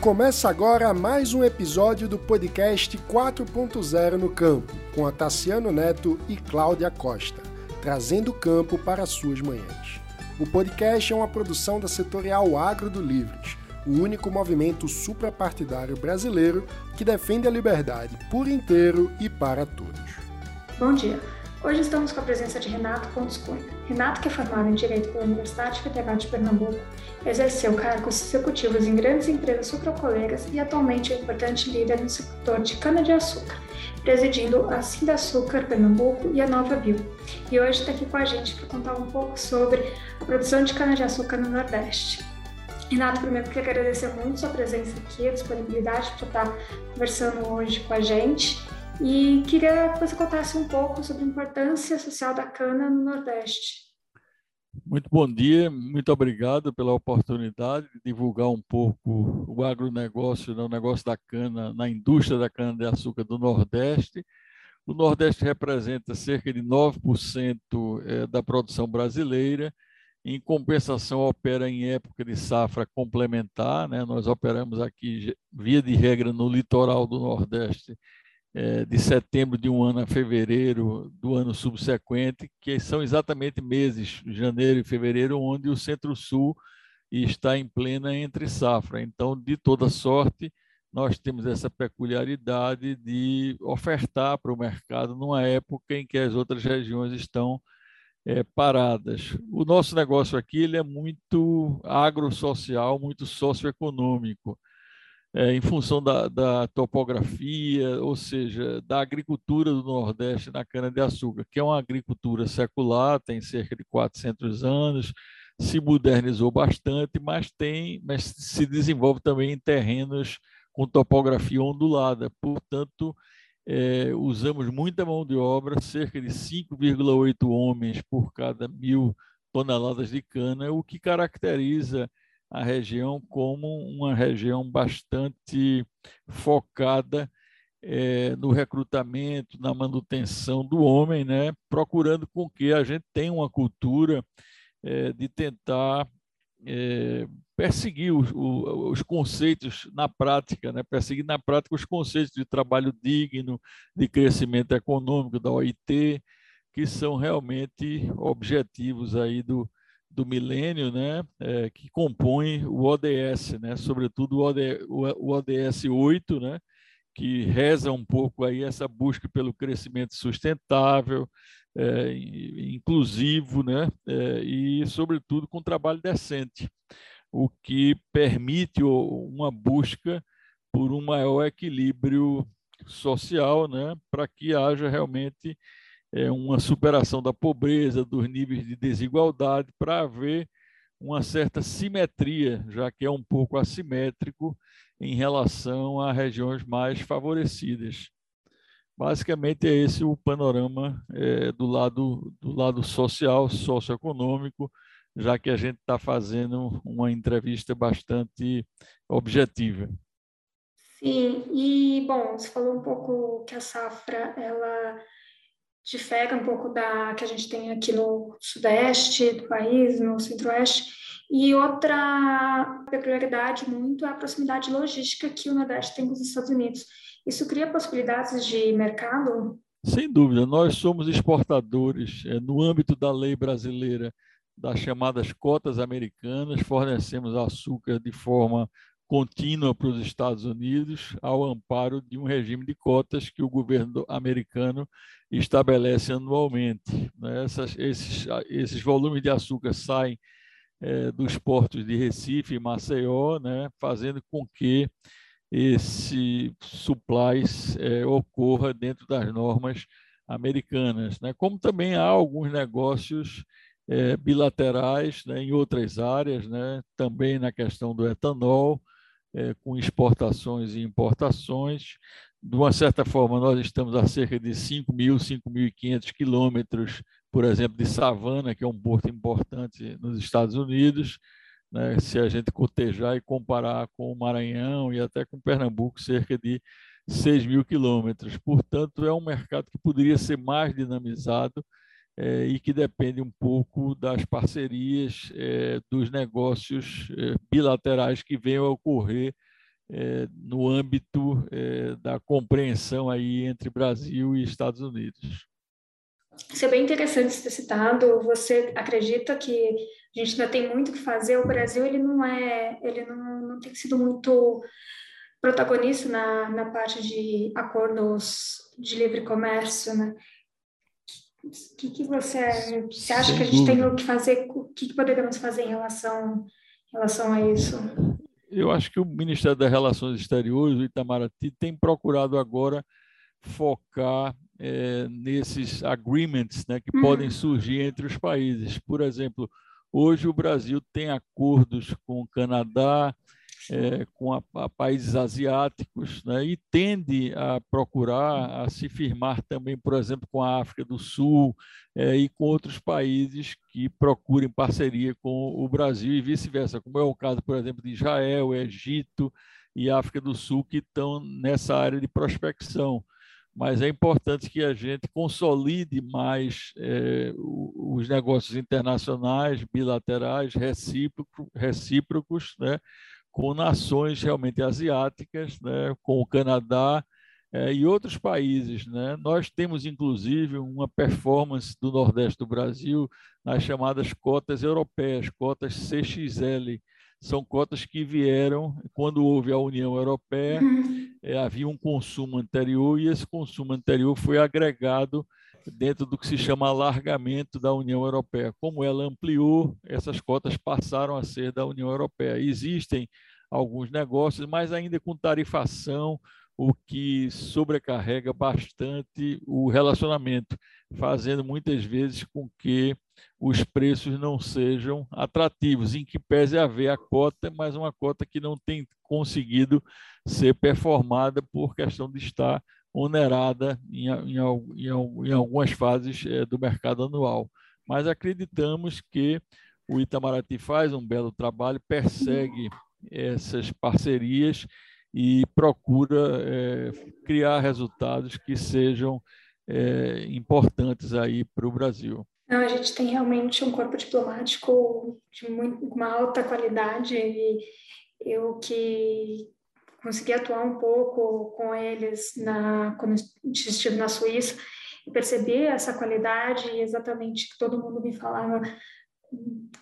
Começa agora mais um episódio do podcast 4.0 no Campo, com a Tassiano Neto e Cláudia Costa, trazendo o campo para suas manhãs. O podcast é uma produção da setorial Agro do Livres, o único movimento suprapartidário brasileiro que defende a liberdade por inteiro e para todos. Bom dia. Hoje estamos com a presença de Renato Pontes Cunha. Renato, que é formado em Direito pela Universidade Federal de Pernambuco, exerceu cargos executivos em grandes empresas sucrocolegas e atualmente é importante líder no setor de cana-de-açúcar, presidindo a Sindaçúcar Pernambuco e a Nova Bio. E hoje está aqui com a gente para contar um pouco sobre a produção de cana-de-açúcar no Nordeste. Renato, primeiro queria agradecer muito sua presença aqui, a disponibilidade para estar conversando hoje com a gente. E queria que você contasse um pouco sobre a importância social da cana no Nordeste. Muito bom dia, muito obrigado pela oportunidade de divulgar um pouco o agronegócio, né, o negócio da cana, na indústria da cana-de-açúcar do Nordeste. O Nordeste representa cerca de 9% é, da produção brasileira, em compensação, opera em época de safra complementar. Né? Nós operamos aqui, via de regra, no litoral do Nordeste, de setembro de um ano a fevereiro do ano subsequente, que são exatamente meses, janeiro e fevereiro, onde o Centro-Sul está em plena entre safra. Então, de toda sorte, nós temos essa peculiaridade de ofertar para o mercado numa época em que as outras regiões estão é, paradas. O nosso negócio aqui ele é muito agrossocial, muito socioeconômico é, em função da, da, topografia, ou seja, da agricultura do Nordeste na cana-de-açúcar, que é uma agricultura secular, tem cerca de 400 anos, se modernizou bastante, mas tem, mas se desenvolve também em terrenos com topografia ondulada. Portanto, é, usamos muita mão de obra, cerca de 5,8 homens por cada mil toneladas de cana, o que caracteriza a região como uma região bastante focada é, no recrutamento, na manutenção do homem, né? procurando com que a gente tenha uma cultura é, de tentar é, perseguir os, os, conceitos na prática, né? perseguir na prática os conceitos de trabalho digno, de crescimento econômico da OIT, que são realmente objetivos aí do, do milênio, né, é, que compõe o ODS, né, sobretudo o, OD, o ODS 8, né, que reza um pouco aí essa busca pelo crescimento sustentável, é, inclusivo, né, é, e sobretudo com trabalho decente, o que permite uma busca por um maior equilíbrio social, né, para que haja realmente é, uma superação da pobreza, dos níveis de desigualdade, para haver uma certa simetria, já que é um pouco assimétrico em relação a regiões mais favorecidas. Basicamente é esse o panorama é, do lado do lado social, socioeconômico, já que a gente está fazendo uma entrevista bastante objetiva. Sim, e bom, você falou um pouco que a safra ela difere um pouco da que a gente tem aqui no sudeste do país, no centro-oeste. E outra peculiaridade muito é a proximidade logística que o Nordeste tem com os Estados Unidos. Isso cria possibilidades de mercado? Sem dúvida, nós somos exportadores é, no âmbito da lei brasileira das chamadas cotas americanas, fornecemos açúcar de forma contínua para os Estados Unidos ao amparo de um regime de cotas que o governo americano estabelece anualmente. Né? Essas, esses, esses volumes de açúcar saem é, dos portos de Recife e Maceió, né? fazendo com que esse supplies é, ocorra dentro das normas americanas. Né? Como também há alguns negócios é, bilaterais né, em outras áreas, né, também na questão do etanol, é, com exportações e importações. De uma certa forma, nós estamos a cerca de 5.000, 5.500 quilômetros, por exemplo, de Savana, que é um porto importante nos Estados Unidos. Né? Se a gente cotejar e comparar com o Maranhão e até com Pernambuco, cerca de 6 mil quilômetros. Portanto, é um mercado que poderia ser mais dinamizado é, e que depende um pouco das parcerias, é, dos negócios é, bilaterais que venham a ocorrer é, no âmbito é, da compreensão aí entre Brasil e Estados Unidos. Isso é bem interessante ter citado. Você acredita que a gente ainda tem muito que fazer? O Brasil ele não é, ele não, não tem sido muito protagonista na, na parte de acordos de livre comércio, né? O que, que você, você acha Sem que a gente dúvida. tem o que fazer? O que, que poderíamos fazer em relação, em relação a isso? Eu acho que o Ministério das Relações Exteriores, o Itamaraty, tem procurado agora focar é, nesses agreements né, que uhum. podem surgir entre os países. Por exemplo, hoje o Brasil tem acordos com o Canadá, é, com a, a, países asiáticos, né, e tende a procurar a se firmar também, por exemplo, com a África do Sul é, e com outros países que procurem parceria com o Brasil e vice-versa, como é o caso, por exemplo, de Israel, Egito e África do Sul, que estão nessa área de prospecção. Mas é importante que a gente consolide mais é, os negócios internacionais, bilaterais, recíprocos, recíprocos né, com nações realmente asiáticas, né, com o Canadá é, e outros países. Né? Nós temos, inclusive, uma performance do Nordeste do Brasil nas chamadas cotas europeias, cotas CXL. São cotas que vieram quando houve a União Europeia, é, havia um consumo anterior e esse consumo anterior foi agregado dentro do que se chama alargamento da União Europeia. Como ela ampliou, essas cotas passaram a ser da União Europeia. Existem alguns negócios, mas ainda com tarifação, o que sobrecarrega bastante o relacionamento, fazendo muitas vezes com que os preços não sejam atrativos, em que pese haver a cota, mas uma cota que não tem conseguido ser performada por questão de estar onerada em, em, em, em algumas fases é, do mercado anual. Mas acreditamos que o Itamaraty faz um belo trabalho, persegue essas parcerias e procura é, criar resultados que sejam é, importantes aí para o Brasil. Não, a gente tem realmente um corpo diplomático de muito, uma alta qualidade e eu que consegui atuar um pouco com eles na, quando estive na Suíça e percebi essa qualidade exatamente que todo mundo me falava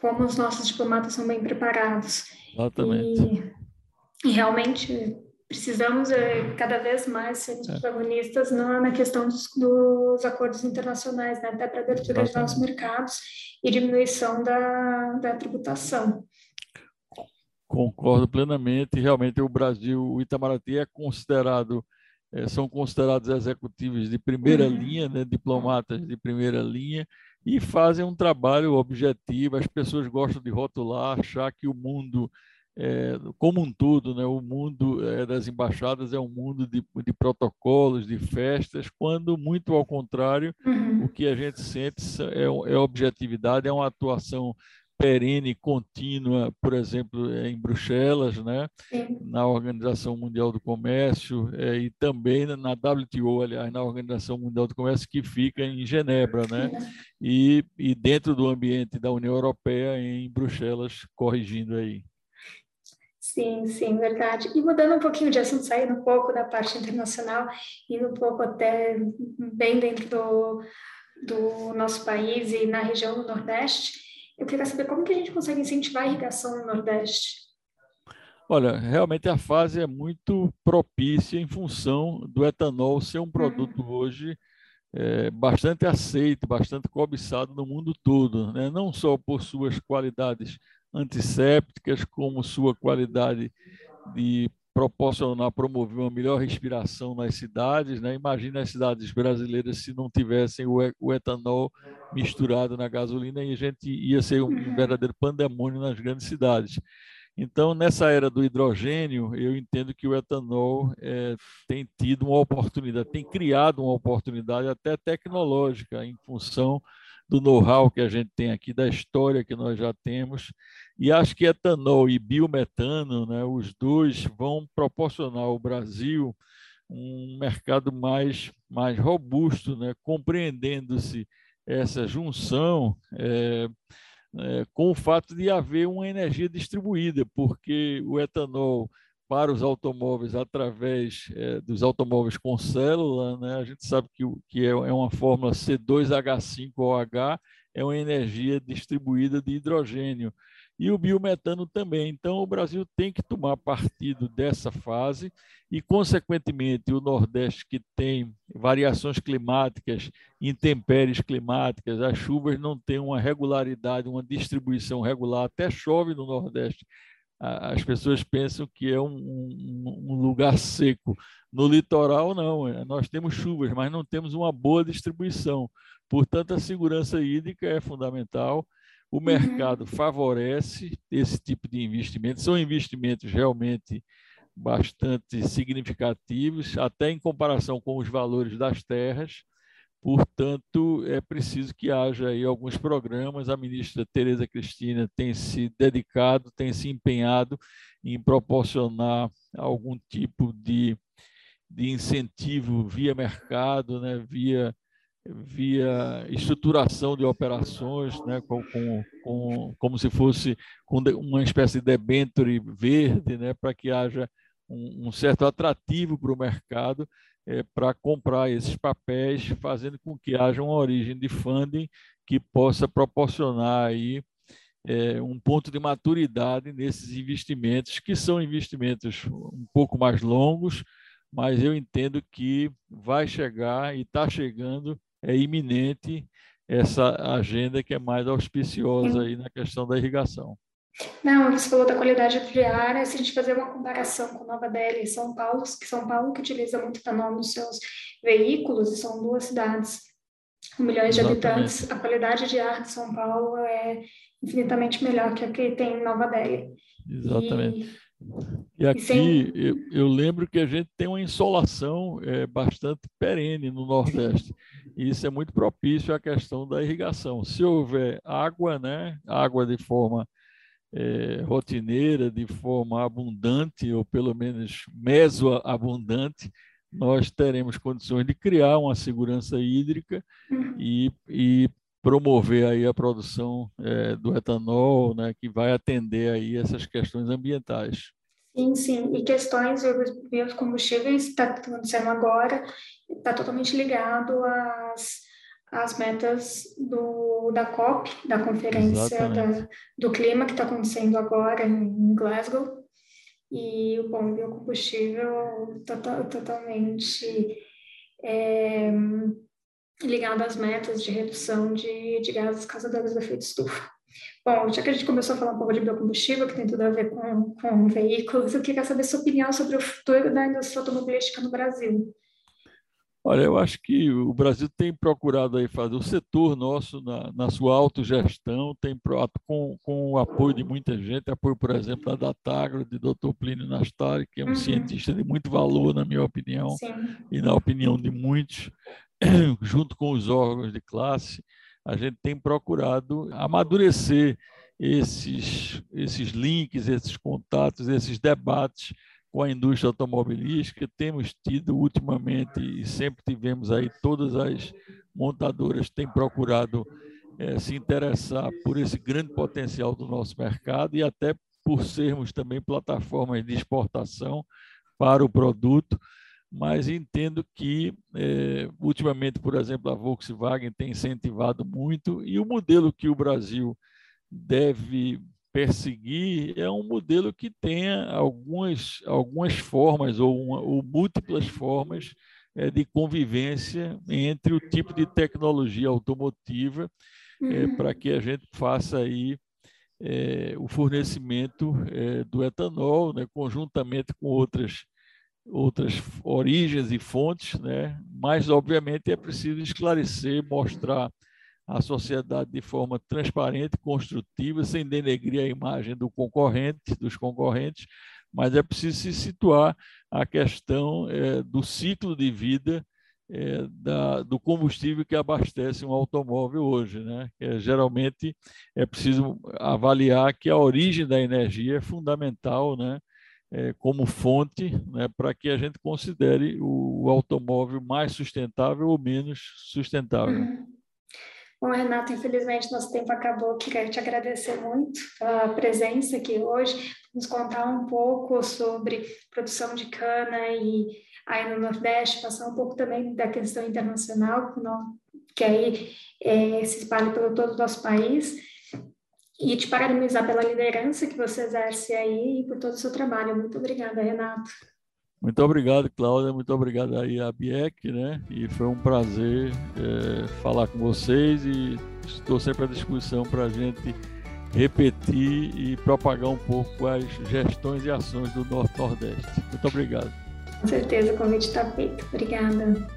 como os nossos diplomatas são bem preparados. Exatamente. E, e realmente precisamos é, cada vez mais ser é. protagonistas na, na questão dos, dos, acordos internacionais, né? até para abertura de novos mercados e diminuição da, da tributação. Concordo plenamente. Realmente, o Brasil, o Itamaraty é considerado, é, são considerados executivos de primeira uhum. linha, né, diplomatas de primeira linha, e fazem um trabalho objetivo. As pessoas gostam de rotular, achar que o mundo, é, como um todo, né, o mundo é, das embaixadas é um mundo de, de, protocolos, de festas, quando, muito ao contrário, uhum. o que a gente sente é, é objetividade, é uma atuação perene, contínua, por exemplo, em Bruxelas, né? na Organização Mundial do Comércio é, e também na WTO, aliás, na Organização Mundial do Comércio, que fica em Genebra, né? e, e dentro do ambiente da União Europeia, em Bruxelas, corrigindo aí. Sim, sim, verdade. E mudando um pouquinho de assunto, saindo um pouco da parte internacional, indo um pouco até bem dentro do, do nosso país e na região do Nordeste, eu queria saber como que a gente consegue incentivar a irrigação no Nordeste. Olha, realmente a fase é muito propícia em função do etanol ser um produto uhum. hoje é, bastante aceito, bastante cobiçado no mundo todo, né? não só por suas qualidades antissépticas, como sua qualidade de proporcionar, promover uma melhor respiração nas cidades. Né? Imagina as cidades brasileiras se não tivessem o, etanol misturado na gasolina e a gente ia ser um uhum. verdadeiro pandemônio nas grandes cidades. Então, nessa era do hidrogênio, eu entendo que o etanol é, tem tido uma oportunidade, tem criado uma oportunidade até tecnológica em função do know-how que a gente tem aqui, da história que nós já temos. E acho que etanol e biometano, né, os dois vão proporcionar ao Brasil um mercado mais, mais robusto, né, compreendendo-se essa junção é, é, com o fato de haver uma energia distribuída, porque o etanol para os automóveis através é, dos automóveis com célula, né? A gente sabe que, que é, é uma fórmula C2H5OH, é uma energia distribuída de hidrogênio e o biometano também. Então, o Brasil tem que tomar partido dessa fase e, consequentemente, o Nordeste, que tem variações climáticas, intempéries climáticas, as chuvas não têm uma regularidade, uma distribuição regular, até chove no Nordeste. As pessoas pensam que é um, um, um lugar seco. No litoral, não. É, nós temos chuvas, mas não temos uma boa distribuição. Portanto, a segurança hídrica é fundamental o uhum. mercado favorece esse tipo de investimento, são investimentos realmente bastante significativos, até em comparação com os valores das terras. Portanto, é preciso que haja aí alguns programas. A ministra Tereza Cristina tem se dedicado, tem se empenhado em proporcionar algum tipo de, de incentivo via mercado, né, via via estruturação de operações, né, com, com, com, como se fosse uma espécie de debenture verde, né, para que haja um, um, certo atrativo para o mercado é, para comprar esses papéis, fazendo com que haja uma origem de funding que possa proporcionar aí é, um ponto de maturidade nesses investimentos, que são investimentos um pouco mais longos, mas eu entendo que vai chegar e está chegando é iminente essa agenda que é mais auspiciosa aí na questão da irrigação. Não, você falou da qualidade ar, se a gente fazer uma comparação com Nova Delhi e São Paulo, que São Paulo que utiliza muito etanol nos seus veículos, e são duas cidades com milhões de Exatamente. habitantes, a qualidade de ar de São Paulo é infinitamente melhor que a que tem em Nova Delhi. Exatamente. E e aqui eu, eu, lembro que a gente tem uma insolação é, bastante perene no Nordeste. E isso é muito propício à questão da irrigação. Se houver água, né, água de forma é, rotineira, de forma abundante, ou pelo menos mesoabundante, nós teremos condições de criar uma segurança hídrica uhum. e, e promover aí a produção é, do etanol, né, que vai atender aí essas questões ambientais. Sim, sim, e questões dos biocombustíveis está acontecendo agora, está totalmente ligado às, às metas do, da COP, da Conferência da, do Clima, que está acontecendo agora em Glasgow, e o bom biocombustível tota, totalmente é, ligado às metas de redução de, de gases causadores do efeito estufa. Bom, já que a gente começou a falar um pouco de biocombustível, que tem tudo a ver com, com veículos, eu queria saber sua opinião sobre o futuro da indústria automobilística no Brasil. Olha, eu acho que o Brasil tem procurado aí fazer o setor nosso na, na sua autogestão, tem com, com o apoio de muita gente, apoio, por exemplo, da Datagro, de Dr. Plínio Nastari, que é um uhum. cientista de muito valor, na minha opinião, Sim. e na opinião de muitos. junto com os órgãos de classe, a gente tem procurado amadurecer esses, esses links, esses contatos, esses debates com a indústria automobilística. Temos tido ultimamente e sempre tivemos aí todas as montadoras têm procurado é, se interessar por esse grande potencial do nosso mercado e até por sermos também plataformas de exportação para o produto mas entendo que, é, ultimamente, por exemplo, a Volkswagen tem incentivado muito, e o modelo que o Brasil deve perseguir é um modelo que tenha algumas, algumas formas ou, uma, ou múltiplas formas é, de convivência entre o tipo de tecnologia automotiva é, para que a gente faça aí é, o fornecimento do etanol, né, conjuntamente com outras outras origens e fontes, né? mas, obviamente, é preciso esclarecer, mostrar à sociedade de forma transparente, construtiva, sem denegrir a imagem do concorrente, dos concorrentes, mas é preciso se situar a questão é, do ciclo de vida é, da, do combustível que abastece um automóvel hoje. Né? É, geralmente é preciso avaliar que a origem da energia é fundamental, né? é, como fonte né, para que a gente considere o, o, automóvel mais sustentável ou menos sustentável. Uhum. Bom, Renato, infelizmente nosso tempo acabou. Queria te agradecer muito pela presença aqui hoje, nos contar um pouco sobre produção de cana e aí no Nordeste, passar um pouco também da questão internacional, que aí é, se espalha pelo todo o nosso país, e te parabenizar pela liderança que você exerce aí e por todo o seu trabalho. Muito obrigada, Renato. Muito obrigado, Cláudia. Muito obrigado aí a Biec, né? E foi um prazer é, falar com vocês e estou sempre à disposição para a gente repetir e propagar um pouco as gestões e ações do Norte-Nordeste. Muito obrigado. Com certeza, o convite está feito. Obrigada.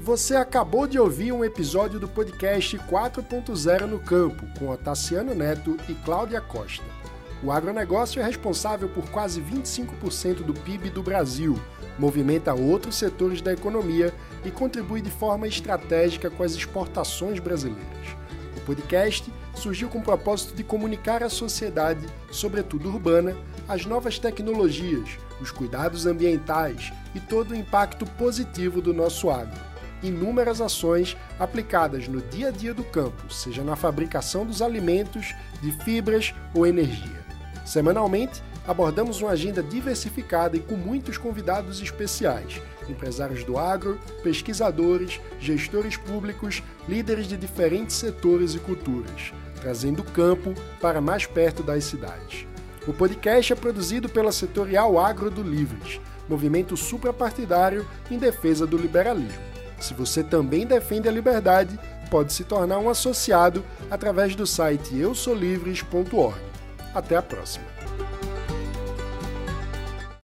Você acabou de ouvir um episódio do podcast 4.0 no Campo, com Tassiano Neto e Cláudia Costa. O agronegócio é responsável por quase 25% do PIB do Brasil, movimenta outros setores da economia e contribui de forma estratégica com as exportações brasileiras. O podcast surgiu com o propósito de comunicar à sociedade, sobretudo urbana, as novas tecnologias, os cuidados ambientais e todo o impacto positivo do nosso agro. Inúmeras ações aplicadas no dia a dia do campo, seja na fabricação dos alimentos, de fibras ou energia. Semanalmente, abordamos uma agenda diversificada e com muitos convidados especiais, empresários do agro, pesquisadores, gestores públicos, líderes de diferentes setores e culturas, trazendo o campo para mais perto das cidades. O podcast é produzido pela Setorial Agro do Livres, movimento suprapartidário em defesa do liberalismo. Se você também defende a liberdade, pode se tornar um associado através do site eusolivres.org. Até a próxima!